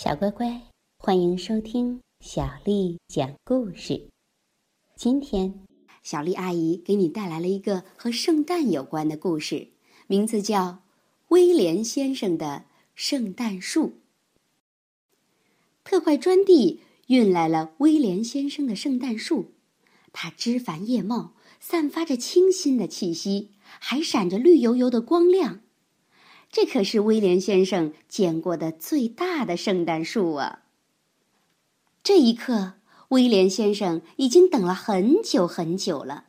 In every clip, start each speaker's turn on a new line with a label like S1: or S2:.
S1: 小乖乖，欢迎收听小丽讲故事。今天，
S2: 小丽阿姨给你带来了一个和圣诞有关的故事，名字叫《威廉先生的圣诞树》。特快专递运来了威廉先生的圣诞树，它枝繁叶茂，散发着清新的气息，还闪着绿油油的光亮。这可是威廉先生见过的最大的圣诞树啊！这一刻，威廉先生已经等了很久很久了。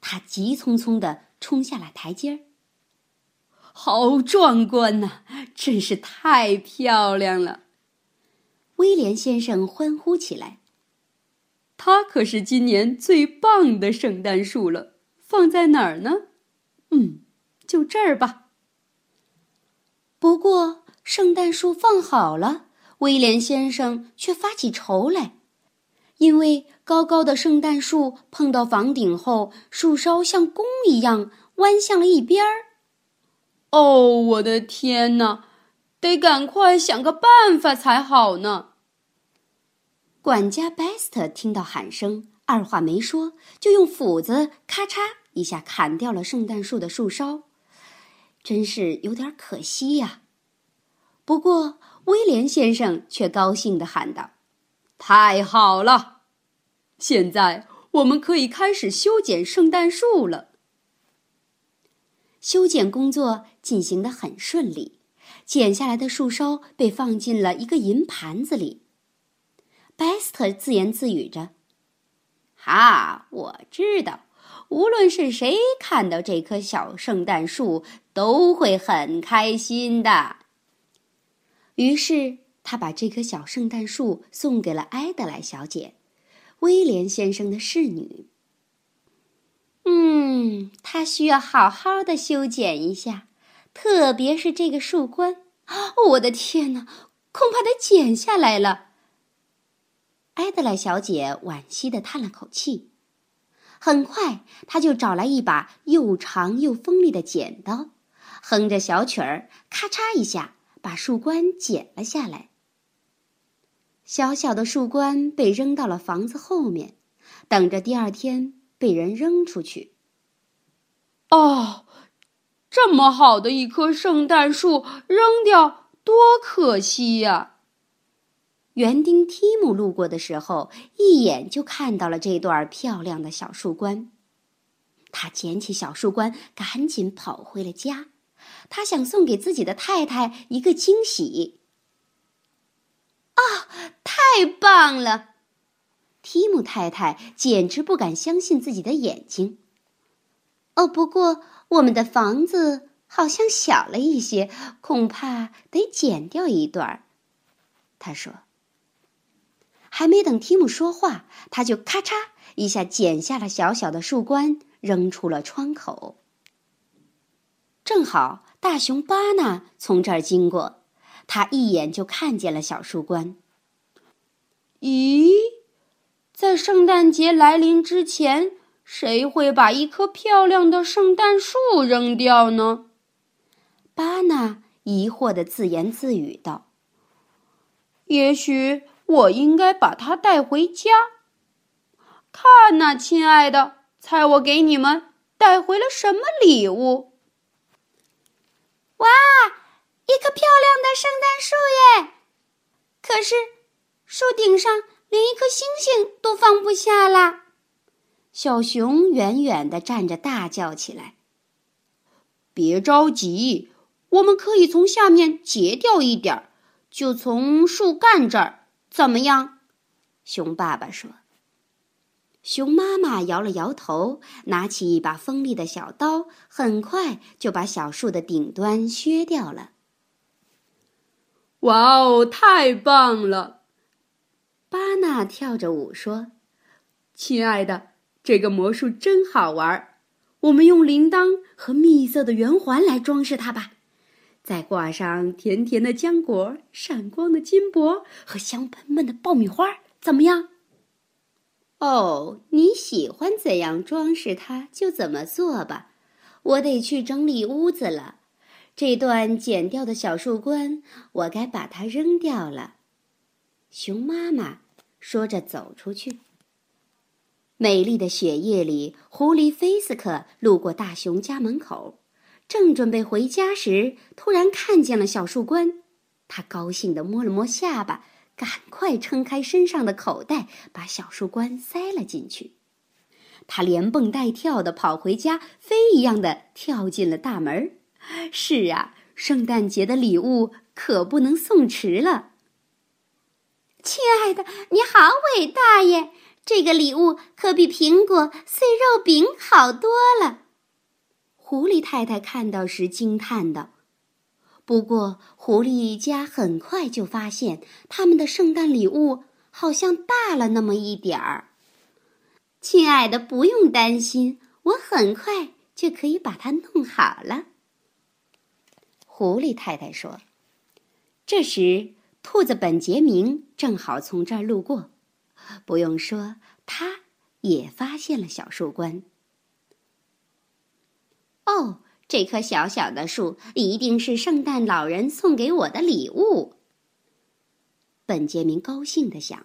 S2: 他急匆匆地冲下了台阶儿。好壮观呐！真是太漂亮了！威廉先生欢呼起来。他可是今年最棒的圣诞树了。放在哪儿呢？嗯，就这儿吧。不过，圣诞树放好了，威廉先生却发起愁来，因为高高的圣诞树碰到房顶后，树梢像弓一样弯向了一边儿。哦，我的天哪！得赶快想个办法才好呢。管家 Best 听到喊声，二话没说，就用斧子咔嚓一下砍掉了圣诞树的树梢。真是有点可惜呀。不过，威廉先生却高兴地喊道：“太好了！现在我们可以开始修剪圣诞树了。”修剪工作进行得很顺利，剪下来的树梢被放进了一个银盘子里。贝斯特自言自语着：“哈，我知道。”无论是谁看到这棵小圣诞树，都会很开心的。于是，他把这棵小圣诞树送给了埃德莱小姐，威廉先生的侍女。嗯，他需要好好的修剪一下，特别是这个树冠。我的天哪，恐怕得剪下来了。埃德莱小姐惋惜的叹了口气。很快，他就找来一把又长又锋利的剪刀，哼着小曲儿，咔嚓一下把树冠剪了下来。小小的树冠被扔到了房子后面，等着第二天被人扔出去。哦，这么好的一棵圣诞树扔掉，多可惜呀！园丁提姆路过的时候，一眼就看到了这段漂亮的小树冠。他捡起小树冠，赶紧跑回了家。他想送给自己的太太一个惊喜。啊，太棒了！提姆太太简直不敢相信自己的眼睛。哦，不过我们的房子好像小了一些，恐怕得剪掉一段。他说。还没等提姆说话，他就咔嚓一下剪下了小小的树冠，扔出了窗口。正好大熊巴纳从这儿经过，他一眼就看见了小树冠。咦，在圣诞节来临之前，谁会把一棵漂亮的圣诞树扔掉呢？巴纳疑惑的自言自语道：“也许。”我应该把它带回家。看呐，亲爱的，猜我给你们带回了什么礼物？哇，一棵漂亮的圣诞树耶！可是树顶上连一颗星星都放不下啦。小熊远远的站着，大叫起来：“别着急，我们可以从下面截掉一点儿，就从树干这儿。”怎么样？熊爸爸说。熊妈妈摇了摇头，拿起一把锋利的小刀，很快就把小树的顶端削掉了。哇哦，太棒了！巴纳跳着舞说：“亲爱的，这个魔术真好玩我们用铃铛和蜜色的圆环来装饰它吧。”再挂上甜甜的浆果、闪光的金箔和香喷喷的爆米花，怎么样？哦，你喜欢怎样装饰它就怎么做吧。我得去整理屋子了。这段剪掉的小树冠，我该把它扔掉了。熊妈妈说着走出去。美丽的雪夜里，狐狸菲斯克路过大熊家门口，正准备回家时，突然看见了小树冠。他高兴地摸了摸下巴，赶快撑开身上的口袋，把小树冠塞了进去。他连蹦带跳地跑回家，飞一样的跳进了大门。是啊，圣诞节的礼物可不能送迟了。
S3: 亲爱的，你好伟大耶！这个礼物可比苹果碎肉饼好多了。
S2: 狐狸太太看到时惊叹道。不过，狐狸一家很快就发现，他们的圣诞礼物好像大了那么一点儿。
S3: 亲爱的，不用担心，我很快就可以把它弄好了。
S2: 狐狸太太说。这时，兔子本杰明正好从这儿路过，不用说，他也发现了小树冠。哦。这棵小小的树一定是圣诞老人送给我的礼物。本杰明高兴地想：“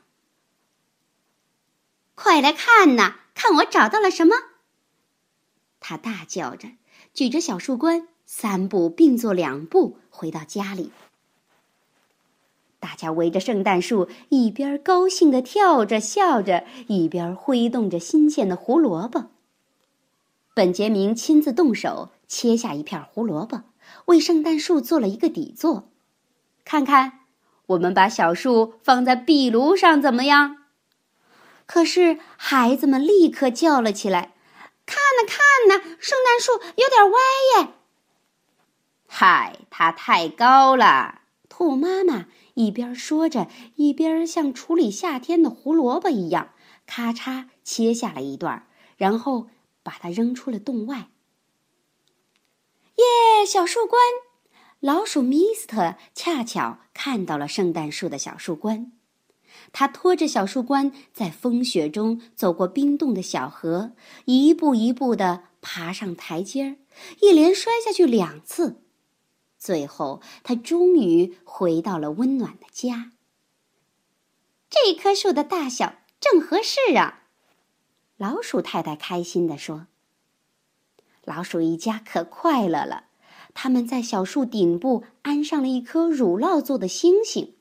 S3: 快来看呐，看我找到了什么！”
S2: 他大叫着，举着小树冠，三步并作两步回到家里。大家围着圣诞树，一边高兴地跳着、笑着，一边挥动着新鲜的胡萝卜。本杰明亲自动手。切下一片胡萝卜，为圣诞树做了一个底座。看看，我们把小树放在壁炉上怎么样？可是孩子们立刻叫了起来：“
S3: 看呐，看呐，圣诞树有点歪耶！”
S2: 嗨，它太高了。兔妈妈一边说着，一边像处理夏天的胡萝卜一样，咔嚓切下了一段，然后把它扔出了洞外。耶！小树冠，老鼠米斯特恰巧看到了圣诞树的小树冠，他拖着小树冠在风雪中走过冰冻的小河，一步一步地爬上台阶儿，一连摔下去两次，最后他终于回到了温暖的家。
S3: 这棵树的大小正合适啊！
S2: 老鼠太太开心地说。老鼠一家可快乐了，他们在小树顶部安上了一颗乳酪做的星星，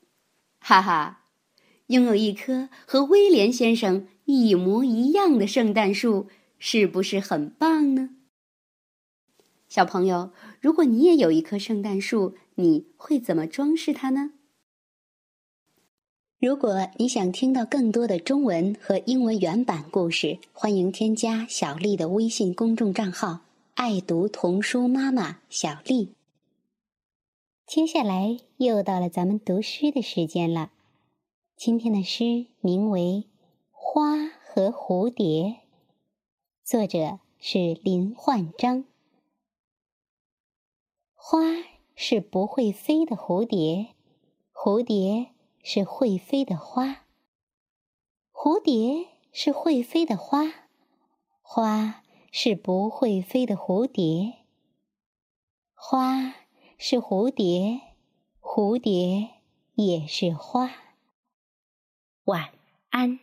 S2: 哈哈！拥有一棵和威廉先生一模一样的圣诞树，是不是很棒呢？小朋友，如果你也有一棵圣诞树，你会怎么装饰它呢？如果你想听到更多的中文和英文原版故事，欢迎添加小丽的微信公众账号。爱读童书妈妈小丽，接下来又到了咱们读诗的时间了。今天的诗名为《花和蝴蝶》，作者是林焕章。花是不会飞的蝴蝶，蝴蝶是会飞的花。蝴蝶是会飞的花，花。是不会飞的蝴蝶，花是蝴蝶，蝴蝶也是花。晚安。